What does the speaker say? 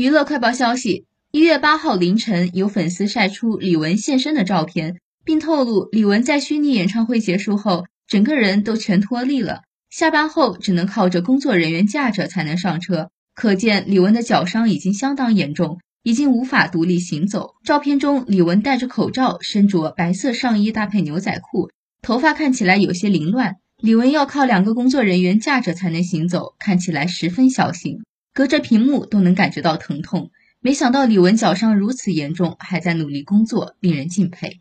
娱乐快报消息：一月八号凌晨，有粉丝晒出李玟现身的照片，并透露李玟在虚拟演唱会结束后，整个人都全脱力了，下班后只能靠着工作人员架着才能上车。可见李玟的脚伤已经相当严重，已经无法独立行走。照片中，李玟戴着口罩，身着白色上衣搭配牛仔裤，头发看起来有些凌乱。李玟要靠两个工作人员架着才能行走，看起来十分小心。隔着屏幕都能感觉到疼痛，没想到李文脚伤如此严重，还在努力工作，令人敬佩。